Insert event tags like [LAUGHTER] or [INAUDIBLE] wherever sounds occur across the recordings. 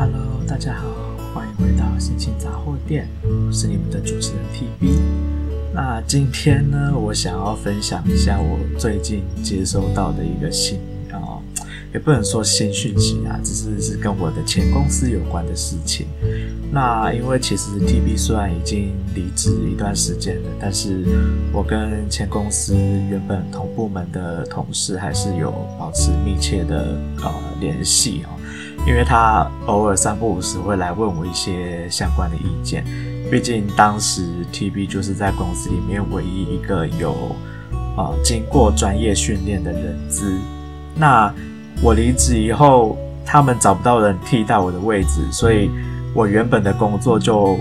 Hello，大家好，欢迎回到心情杂货店，我是你们的主持人 TB。那今天呢，我想要分享一下我最近接收到的一个信啊。也不能说新讯息啊，只是是跟我的前公司有关的事情。那因为其实 TB 虽然已经离职一段时间了，但是我跟前公司原本同部门的同事还是有保持密切的呃联系啊。因为他偶尔三不五时会来问我一些相关的意见。毕竟当时 TB 就是在公司里面唯一一个有啊、经过专业训练的人资。那我离职以后，他们找不到人替代我的位置，所以我原本的工作就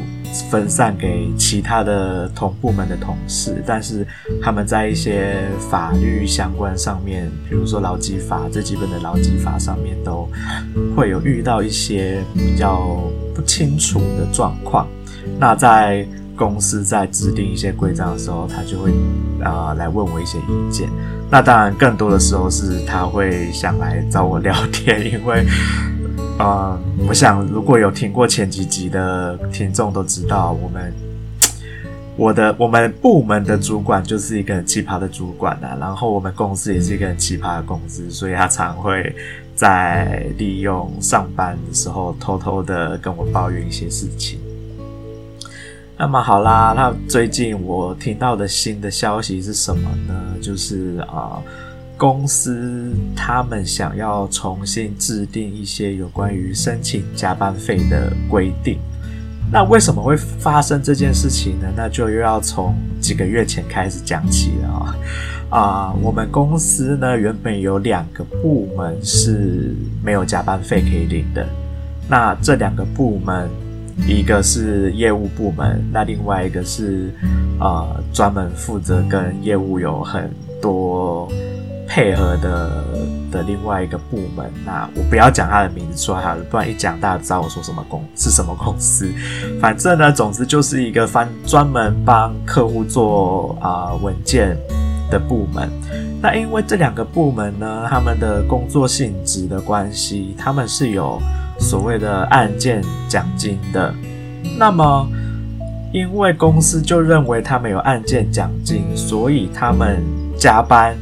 分散给其他的同部门的同事。但是他们在一些法律相关上面，比如说劳基法最基本的劳基法上面，都会有遇到一些比较不清楚的状况。那在公司在制定一些规章的时候，他就会、呃、来问我一些意见。那当然，更多的时候是他会想来找我聊天，因为，嗯，我想如果有听过前几集的听众都知道，我们 [TSK] 我的我们部门的主管就是一个很奇葩的主管啊，然后我们公司也是一个很奇葩的公司，所以他常会在利用上班的时候偷偷的跟我抱怨一些事情。那么好啦，那最近我听到的新的消息是什么呢？就是啊、公司他们想要重新制定一些有关于申请加班费的规定。那为什么会发生这件事情呢？那就又要从几个月前开始讲起了啊。[LAUGHS] 啊、我们公司呢，原本有两个部门是没有加班费可以领的。那这两个部门。一个是业务部门，那另外一个是呃专门负责跟业务有很多配合的的另外一个部门。那我不要讲他的名字出来好了，不然一讲大家知道我说什么公是什么公司。[LAUGHS] 反正呢，总之就是一个专专门帮客户做啊、文件的部门。那因为这两个部门呢，他们的工作性质的关系，他们是有。所谓的案件奖金的，那么因为公司就认为他们有案件奖金，所以他们加班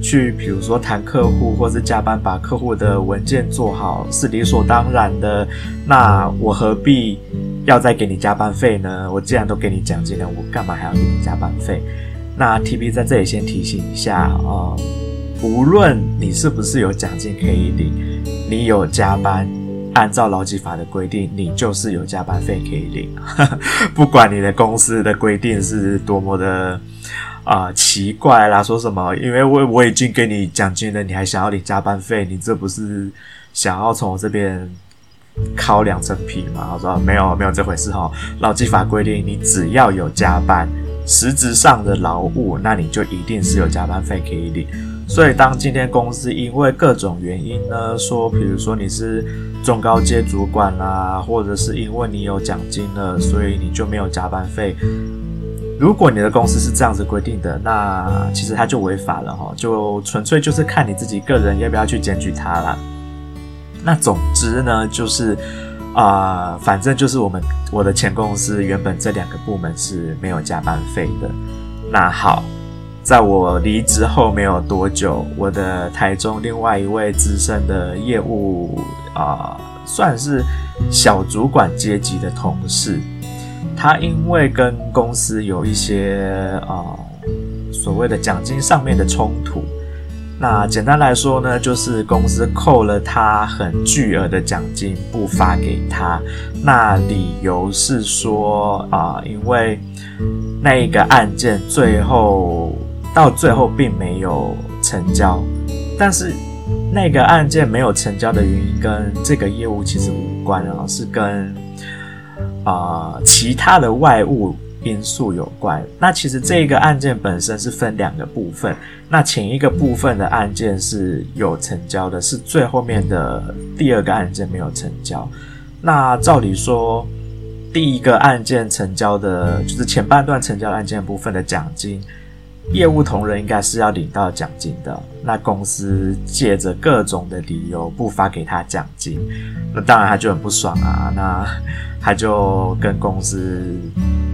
去，比如说谈客户，或是加班把客户的文件做好，是理所当然的。那我何必要再给你加班费呢？我既然都给你奖金了，我干嘛还要给你加班费？那 TB 在这里先提醒一下啊，呃，无论你是不是有奖金可以领，你有加班。按照劳基法的规定，你就是有加班费可以领，[LAUGHS] 不管你的公司的规定是多么的啊、奇怪啦，说什么？因为我我已经给你奖金了，你还想要领加班费？你这不是想要从我这边敲两层皮吗？我说没有没有这回事哈，劳基法规定，你只要有加班，实质上的劳务，那你就一定是有加班费可以领。所以，当今天公司因为各种原因呢，说，比如说你是中高阶主管啦，或者是因为你有奖金了，所以你就没有加班费。如果你的公司是这样子规定的，那其实它就违法了哈，就纯粹就是看你自己个人要不要去检举它了。那总之呢，就是啊、反正就是我们我的前公司原本这两个部门是没有加班费的。那好。在我离职后没有多久，我的台中另外一位资深的业务啊、算是小主管阶级的同事，他因为跟公司有一些啊、呃、所谓的奖金上面的冲突，那简单来说呢，就是公司扣了他很巨额的奖金不发给他，那理由是说啊、因为那一个案件最后。到最后并没有成交，但是那个案件没有成交的原因跟这个业务其实无关啊，是跟啊、其他的外物因素有关。那其实这个案件本身是分两个部分，那前一个部分的案件是有成交的，是最后面的第二个案件没有成交。那照理说，第一个案件成交的，就是前半段成交案件部分的奖金。业务同仁应该是要领到奖金的，那公司借着各种的理由不发给他奖金，那当然他就很不爽啊，那他就跟公司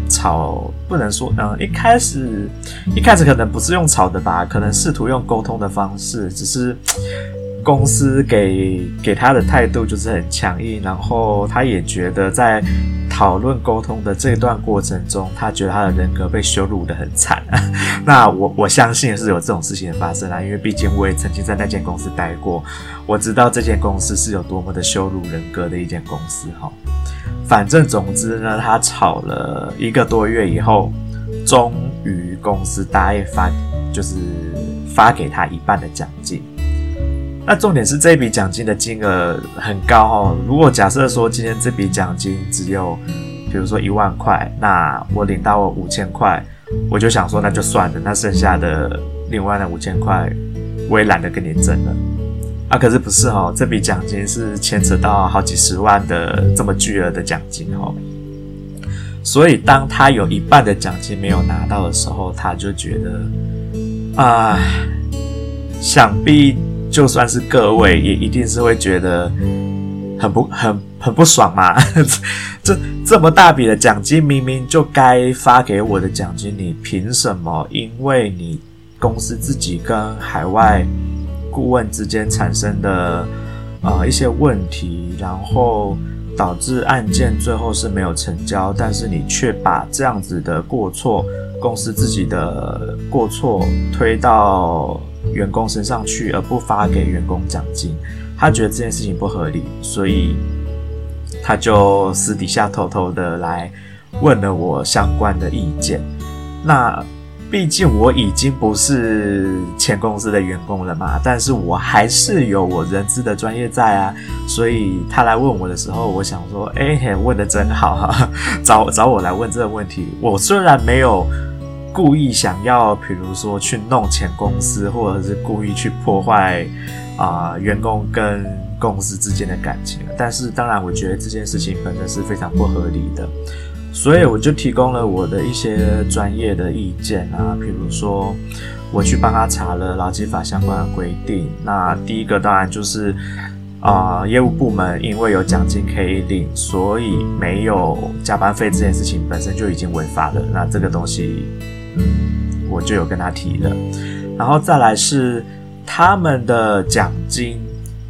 吵，不能说，嗯，一开始一开始可能不是用吵的吧，可能试图用沟通的方式，只是公司给给他的态度就是很强硬，然后他也觉得在。讨论沟通的这段过程中，他觉得他的人格被羞辱得很惨。[LAUGHS] 那我我相信是有这种事情的发生啦，因为毕竟我也曾经在那间公司待过，我知道这间公司是有多么的羞辱人格的一间公司哈。反正总之呢，他吵了一个多月以后，终于公司答应发，就是发给他一半的奖金。那重点是这笔奖金的金额很高哦。如果假设说今天这笔奖金只有，比如说一万块，那我领到我五千块，我就想说那就算了，那剩下的另外那五千块，我也懒得跟你争了。啊，可是不是哦，这笔奖金是牵扯到好几十万的这么巨额的奖金哦。所以当他有一半的奖金没有拿到的时候，他就觉得，啊，想必。就算是各位，也一定是会觉得很不很很不爽嘛。[LAUGHS] 这这么大笔的奖金，明明就该发给我的奖金，你凭什么？因为你公司自己跟海外顾问之间产生的呃一些问题，然后导致案件最后是没有成交，但是你却把这样子的过错，公司自己的过错推到。员工身上去，而不发给员工奖金，他觉得这件事情不合理，所以他就私底下偷偷的来问了我相关的意见。那毕竟我已经不是前公司的员工了嘛，但是我还是有我人资的专业在啊，所以他来问我的时候，我想说，哎，[LAUGHS] 问得真好哈，找找我来问这个问题。我虽然没有。故意想要，比如说去弄钱公司，或者是故意去破坏啊、员工跟公司之间的感情。但是，当然，我觉得这件事情本身是非常不合理的，所以我就提供了我的一些专业的意见啊，比如说我去帮他查了劳基法相关的规定。那第一个当然就是啊、业务部门因为有奖金可以领，所以没有加班费这件事情本身就已经违法了。那这个东西。我就有跟他提了，然后再来是他们的奖金，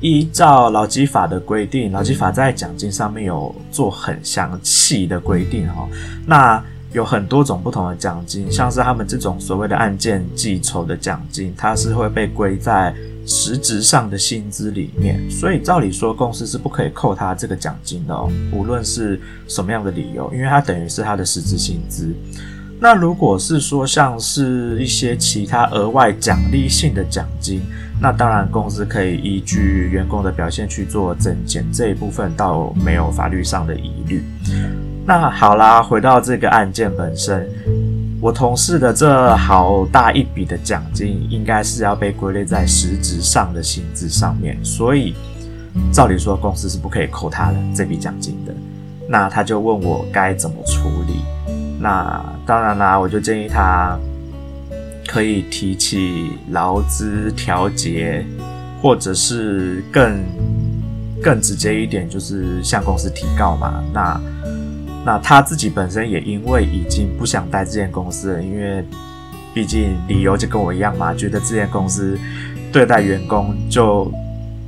依照劳基法的规定，劳基法在奖金上面有做很详细的规定哈。那有很多种不同的奖金，像是他们这种所谓的案件计酬的奖金，它是会被归在实质上的薪资里面，所以照理说公司是不可以扣他这个奖金的哦，无论是什么样的理由，因为它等于是他的实质薪资。那如果是说像是一些其他额外奖励性的奖金，那当然公司可以依据员工的表现去做增减，这一部分倒没有法律上的疑虑。那好啦，回到这个案件本身，我同事的这好大一笔的奖金，应该是要被归类在实质上的薪资上面，所以照理说公司是不可以扣他的这笔奖金的。那他就问我该怎么处理。那当然啦，我就建议他可以提起劳资调节，或者是更更直接一点，就是向公司提告嘛。那那他自己本身也因为已经不想待这间公司了，因为毕竟理由就跟我一样嘛，觉得这间公司对待员工就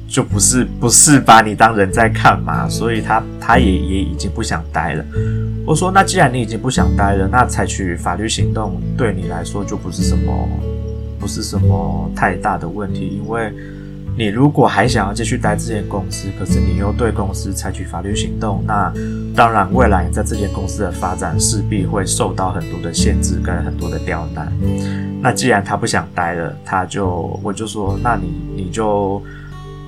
就不是不是把你当人在看嘛，所以他他也也已经不想待了。我说，那既然你已经不想待了，那采取法律行动对你来说就不是什么，不是什么太大的问题。因为你如果还想要继续待这间公司，可是你又对公司采取法律行动，那当然未来你在这间公司的发展势必会受到很多的限制跟很多的刁难。那既然他不想待了，他就我就说，那你你就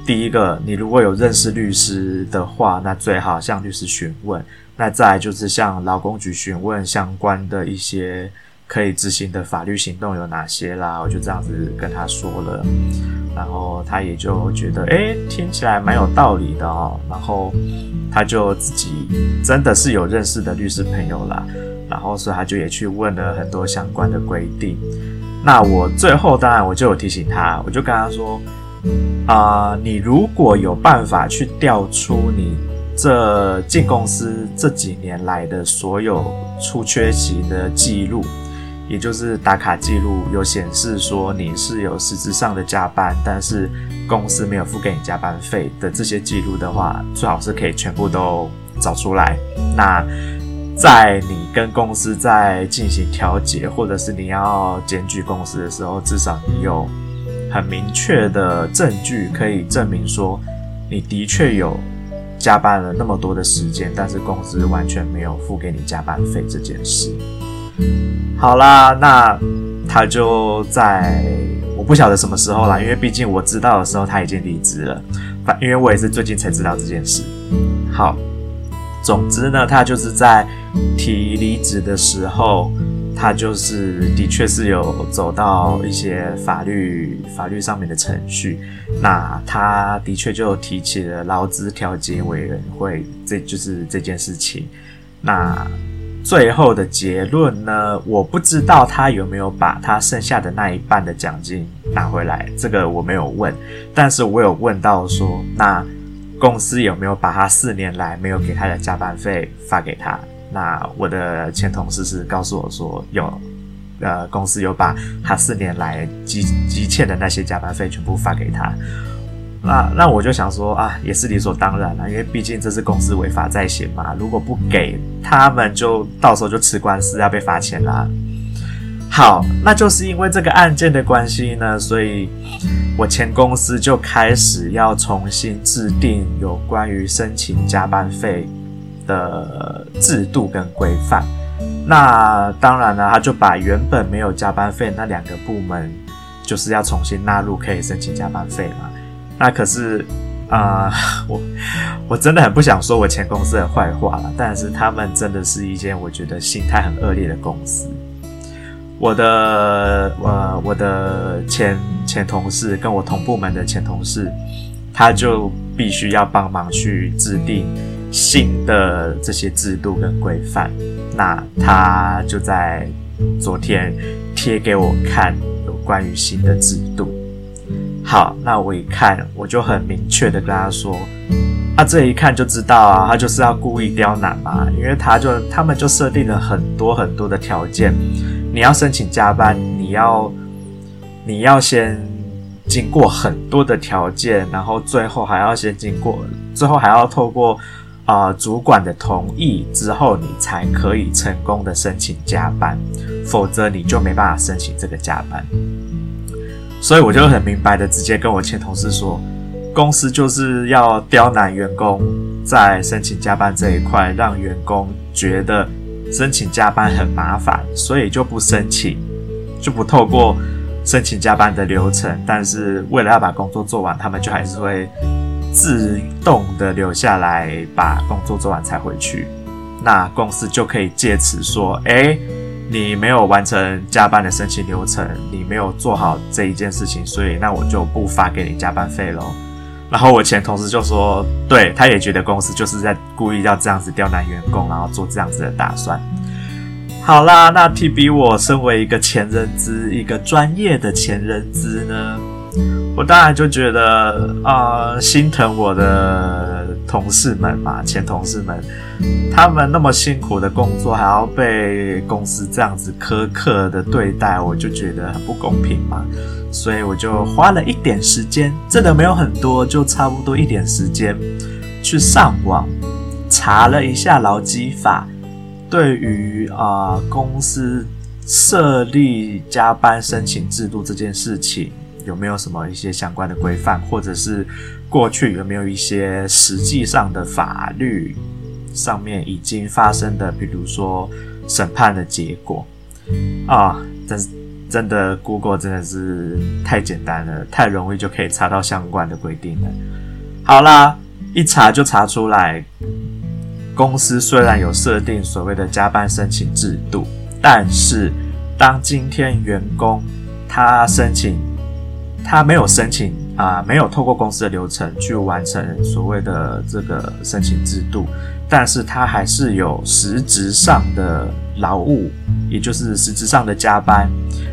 第一个，你如果有认识律师的话，那最好向律师询问。那再来就是向劳工局询问相关的一些可以执行的法律行动有哪些啦，我就这样子跟他说了，然后他也就觉得，诶，听起来蛮有道理的哦，然后他就自己真的是有认识的律师朋友啦，然后所以他就也去问了很多相关的规定，那我最后当然我就有提醒他，我就跟他说，啊、你如果有办法去调出你这进公司这几年来的所有出缺席的记录，也就是打卡记录有显示说你是有实质上的加班，但是公司没有付给你加班费的这些记录的话，最好是可以全部都找出来。那在你跟公司在进行调解，或者是你要检举公司的时候，至少你有很明确的证据可以证明说，你的确有加班了那么多的时间，但是公司完全没有付给你加班费这件事。好啦，那他就在我不晓得什么时候啦，因为毕竟我知道的时候他已经离职了，反因为我也是最近才知道这件事。好。总之呢，他就是在提离职的时候，他就是的确是有走到一些法律法律上面的程序。那他的确就提起了劳资调解委员会，这就是这件事情。那最后的结论呢，我不知道他有没有把他剩下的那一半的奖金拿回来，这个我没有问，但是我有问到说那。公司有没有把他四年来没有给他的加班费发给他？那我的前同事是告诉我说有，呃，公司有把他四年来积积欠的那些加班费全部发给他。那那我就想说啊，也是理所当然了，因为毕竟这是公司违法在先嘛。如果不给他们，就到时候就吃官司要被罚钱啦。好，那就是因为这个案件的关系呢，所以我前公司就开始要重新制定有关于申请加班费的制度跟规范。那当然了，他就把原本没有加班费那两个部门，就是要重新纳入可以申请加班费嘛。那可是啊、[LAUGHS] 我我真的很不想说我前公司的坏话了，但是他们真的是一间我觉得心态很恶劣的公司。我的呃，我的前前同事跟我同部门的前同事，他就必须要帮忙去制定新的这些制度跟规范。那他就在昨天贴给我看有关于新的制度。好，那我一看，我就很明确的跟他说，他这一看就知道啊，他就是要故意刁难嘛，因为他就他们就设定了很多很多的条件。你要申请加班，你要你要先经过很多的条件，然后最后还要先经过，最后还要透过、呃、主管的同意之后，你才可以成功的申请加班，否则你就没办法申请这个加班。所以我就很明白的直接跟我前同事说，公司就是要刁难员工在申请加班这一块，让员工觉得。申请加班很麻烦，所以就不申请，就不透过申请加班的流程。但是为了要把工作做完，他们就还是会自动的留下来把工作做完才回去。那公司就可以借此说：“诶，你没有完成加班的申请流程，你没有做好这一件事情，所以那我就不发给你加班费喽。”然后我前同事就说，对，他也觉得公司就是在故意要这样子刁难员工，然后做这样子的打算。好啦，那提比我身为一个前人资，一个专业的前人资呢，我当然就觉得啊、心疼我的同事们嘛，前同事们，他们那么辛苦的工作，还要被公司这样子苛刻的对待，我就觉得很不公平嘛。所以我就花了一点时间，真的没有很多，就差不多一点时间，去上网查了一下劳基法，对于啊、公司设立加班申请制度这件事情，有没有什么一些相关的规范，或者是过去有没有一些实际上的法律上面已经发生的，比如说审判的结果啊，但是。真的，Google 真的是太简单了，太容易就可以查到相关的规定了。好啦，一查就查出来，公司虽然有设定所谓的加班申请制度，但是当今天员工他申请，他没有申请啊、呃，没有透过公司的流程去完成所谓的这个申请制度，但是他还是有实质上的。劳务，也就是实质上的加班。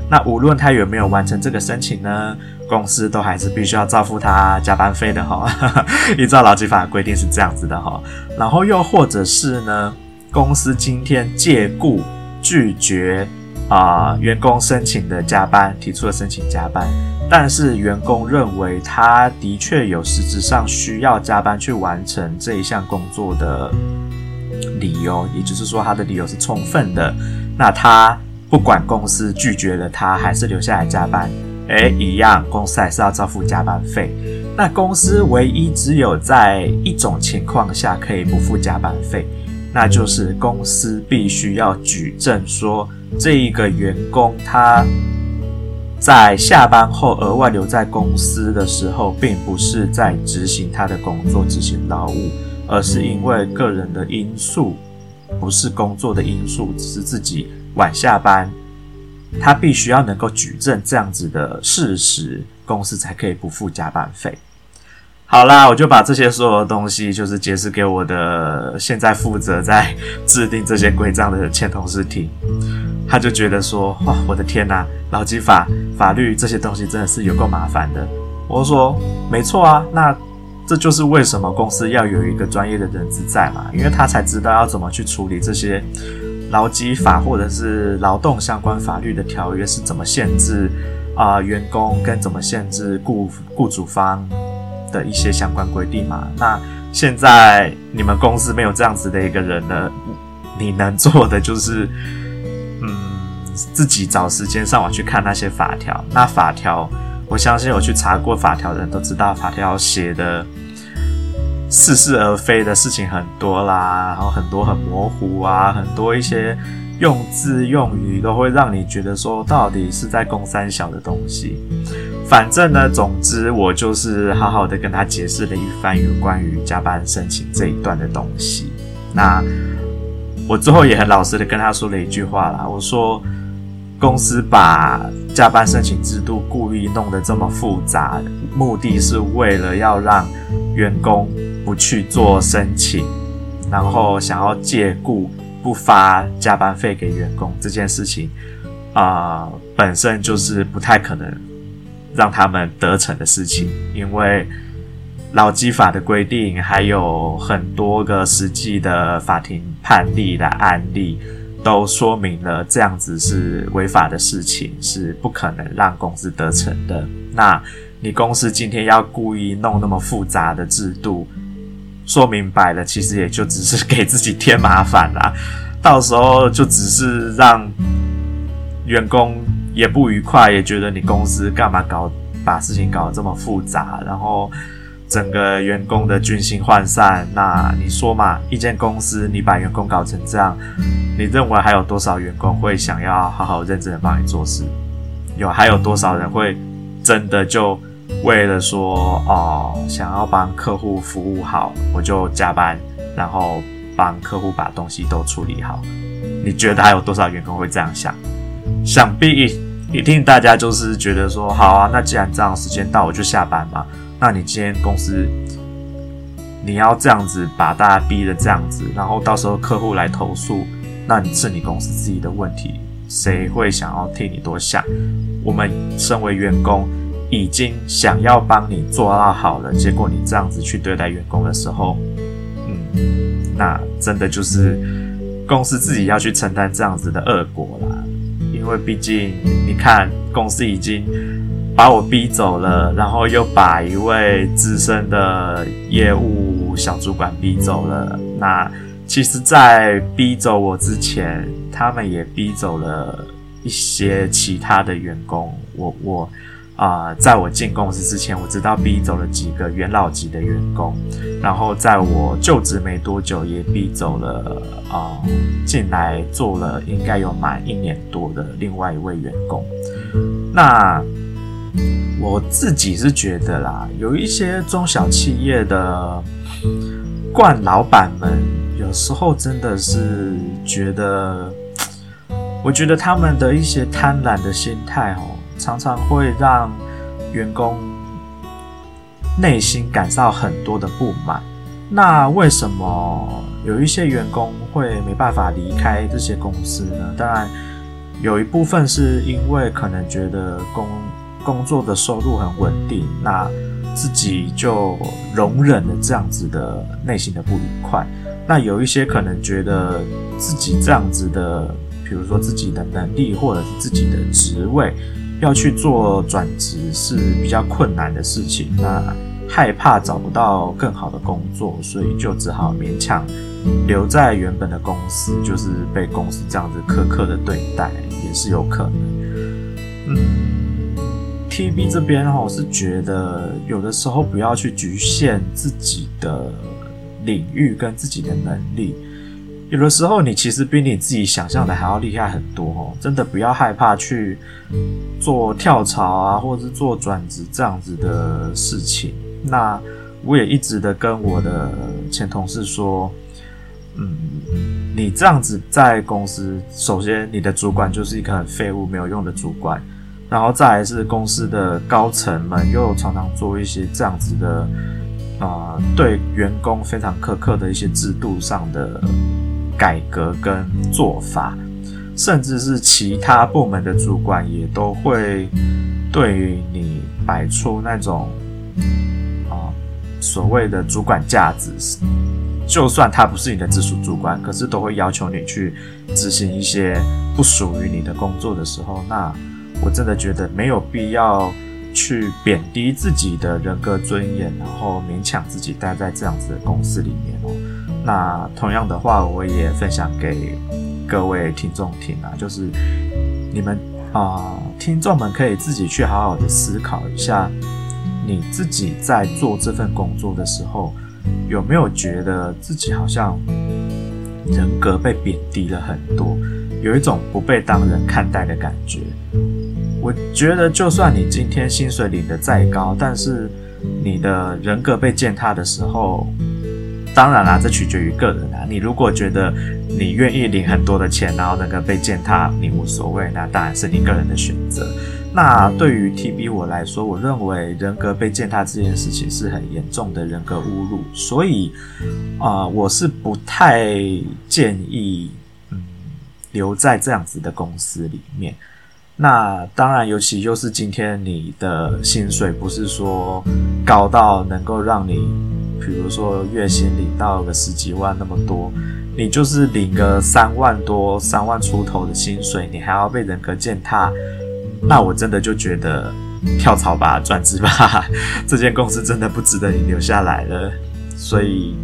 那无论他有没有完成这个申请呢，公司都还是必须要照付他加班费的哈。[LAUGHS] 依照劳基法规定是这样子的哈。然后又或者是呢，公司今天借故拒绝啊、员工申请的加班，提出了申请加班，但是员工认为他的确有实质上需要加班去完成这一项工作的理由，也就是说他的理由是充分的，那他。不管公司拒绝了他，还是留下来加班，诶，一样，公司还是要照付加班费。那公司唯一只有在一种情况下可以不付加班费，那就是公司必须要举证说，这一个员工他在下班后额外留在公司的时候，并不是在执行他的工作、执行劳务，而是因为个人的因素，不是工作的因素，只是自己。晚下班，他必须要能够举证这样子的事实，公司才可以不付加班费。好啦，我就把这些所有的东西，就是解释给我的现在负责在制定这些规章的前同事听。他就觉得说：“哇，我的天哪，劳基法、法律这些东西真的是有够麻烦的。”我说：“没错啊，那这就是为什么公司要有一个专业的人资在嘛，因为他才知道要怎么去处理这些。”劳基法或者是劳动相关法律的条约是怎么限制啊、员工跟怎么限制雇雇主方的一些相关规定嘛？那现在你们公司没有这样子的一个人呢，你能做的就是嗯自己找时间上网去看那些法条。那法条，我相信有去查过法条的人都知道，法条写的。似是而非的事情很多啦，然后很多很模糊啊，很多一些用字用语都会让你觉得说到底是在攻三小的东西。反正呢，总之我就是好好的跟他解释了一番有关于加班申请这一段的东西。那我最后也很老实的跟他说了一句话啦，我说公司把加班申请制度故意弄得这么复杂，目的是为了要让员工。不去做申请，然后想要借故不发加班费给员工这件事情，啊、本身就是不太可能让他们得逞的事情，因为劳基法的规定还有很多个实际的法庭判例的案例，都说明了这样子是违法的事情，是不可能让公司得逞的。那你公司今天要故意弄那么复杂的制度？说明白了，其实也就只是给自己添麻烦啦。到时候就只是让员工也不愉快，也觉得你公司干嘛搞把事情搞得这么复杂，然后整个员工的军心涣散。那你说嘛，一间公司你把员工搞成这样，你认为还有多少员工会想要好好认真的帮你做事？有还有多少人会真的就？为了说哦，想要帮客户服务好，我就加班，然后帮客户把东西都处理好。你觉得还有多少员工会这样想？想必一定大家就是觉得说，好啊，那既然这样，时间到我就下班嘛。那你今天公司你要这样子把大家逼得这样子，然后到时候客户来投诉，那你是你公司自己的问题，谁会想要替你多想？我们身为员工。已经想要帮你做到好了，结果你这样子去对待员工的时候，嗯，那真的就是公司自己要去承担这样子的恶果了。因为毕竟你看，公司已经把我逼走了，然后又把一位资深的业务小主管逼走了。那其实，在逼走我之前，他们也逼走了一些其他的员工。我我。啊、在我进公司之前，我知道逼走了几个元老级的员工，然后在我就职没多久，也逼走了啊，进、来做了应该有满一年多的另外一位员工。那我自己是觉得啦，有一些中小企业的惯老板们，有时候真的是觉得，我觉得他们的一些贪婪的心态哦。常常会让员工内心感到很多的不满，那为什么有一些员工会没办法离开这些公司呢？当然，有一部分是因为可能觉得工工作的收入很稳定，那自己就容忍了这样子的内心的不愉快。那有一些可能觉得自己这样子的，比如说自己的能力或者是自己的职位要去做转职是比较困难的事情，那害怕找不到更好的工作，所以就只好勉强留在原本的公司，就是被公司这样子苛刻的对待，也是有可能。嗯。TB 这边哈，我是觉得有的时候不要去局限自己的领域跟自己的能力，有的时候你其实比你自己想象的还要厉害很多哦。真的不要害怕去做跳槽啊，或者是做转职这样子的事情。那我也一直的跟我的前同事说，嗯，你这样子在公司，首先你的主管就是一个很废物、没有用的主管。然后再来是公司的高层们又常常做一些这样子的啊、对员工非常苛刻的一些制度上的改革跟做法，甚至是其他部门的主管也都会对于你摆出那种啊、所谓的主管架子，就算他不是你的直属主管，可是都会要求你去执行一些不属于你的工作的时候，那。我真的觉得没有必要去贬低自己的人格尊严，然后勉强自己待在这样子的公司里面哦。那同样的话，我也分享给各位听众听啊，就是你们啊、听众们可以自己去好好的思考一下，你自己在做这份工作的时候，有没有觉得自己好像人格被贬低了很多，有一种不被当人看待的感觉。我觉得，就算你今天薪水领得再高，但是你的人格被践踏的时候，当然啦，这取决于个人啦。你如果觉得你愿意领很多的钱，然后那个被践踏你无所谓，那当然是你个人的选择。那对于 TB 我来说，我认为人格被践踏这件事情是很严重的人格侮辱，所以啊、我是不太建议嗯留在这样子的公司里面。那当然，尤其就是今天你的薪水不是说高到能够让你，比如说月薪领到个十几万那么多，你就是领个三万多、三万出头的薪水，你还要被人格践踏，那我真的就觉得跳槽吧、转职吧，[LAUGHS] 这间公司真的不值得你留下来了。所以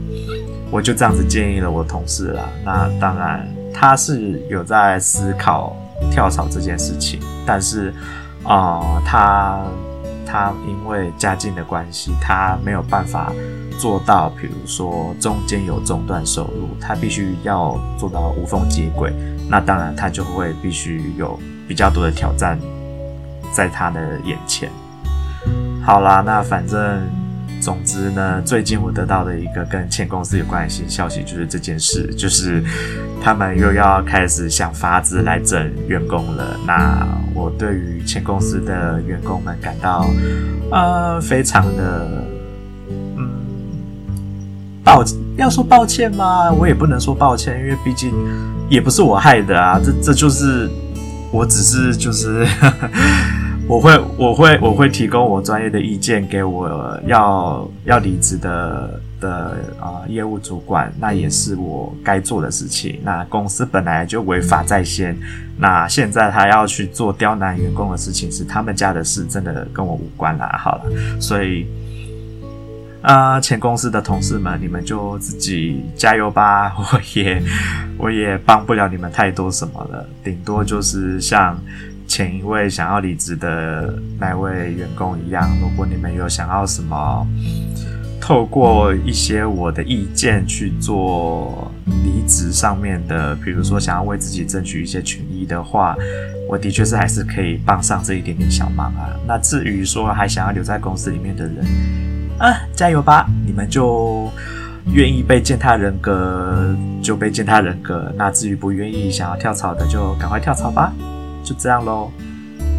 我就这样子建议了我同事啦。那当然，他是有在思考。跳槽这件事情，但是，啊、他他因为家境的关系，他没有办法做到，比如说中间有中断收入，他必须要做到无缝接轨。那当然，他就会必须有比较多的挑战在他的眼前。好啦，那反正。总之呢，最近我得到的一个跟前公司有关系的消息就是这件事，就是他们又要开始想法子来整员工了。那我对于前公司的员工们感到呃非常的抱，要说抱歉吗？我也不能说抱歉，因为毕竟也不是我害的啊。这这就是我只是就是。[LAUGHS] 我会，我会，我会提供我专业的意见给我要要离职的的啊、业务主管，那也是我该做的事情。那公司本来就违法在先，那现在他要去做刁难员工的事情是他们家的事，真的跟我无关啦。好了，所以啊、前公司的同事们，你们就自己加油吧。[LAUGHS] 我也我也帮不了你们太多什么了，顶多就是像。前一位想要离职的那位员工一样，如果你们有想要什么，透过一些我的意见去做离职上面的，比如说想要为自己争取一些权益的话，我的确是还是可以帮上这一点点小忙啊。那至于说还想要留在公司里面的人，啊，加油吧！你们就愿意被践踏人格就被践踏人格，那至于不愿意想要跳槽的，就赶快跳槽吧。就这样喽。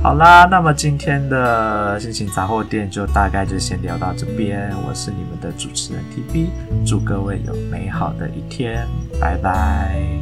好啦，那么今天的心情杂货店就大概就先聊到这边。我是你们的主持人 TB，祝各位有美好的一天，拜拜。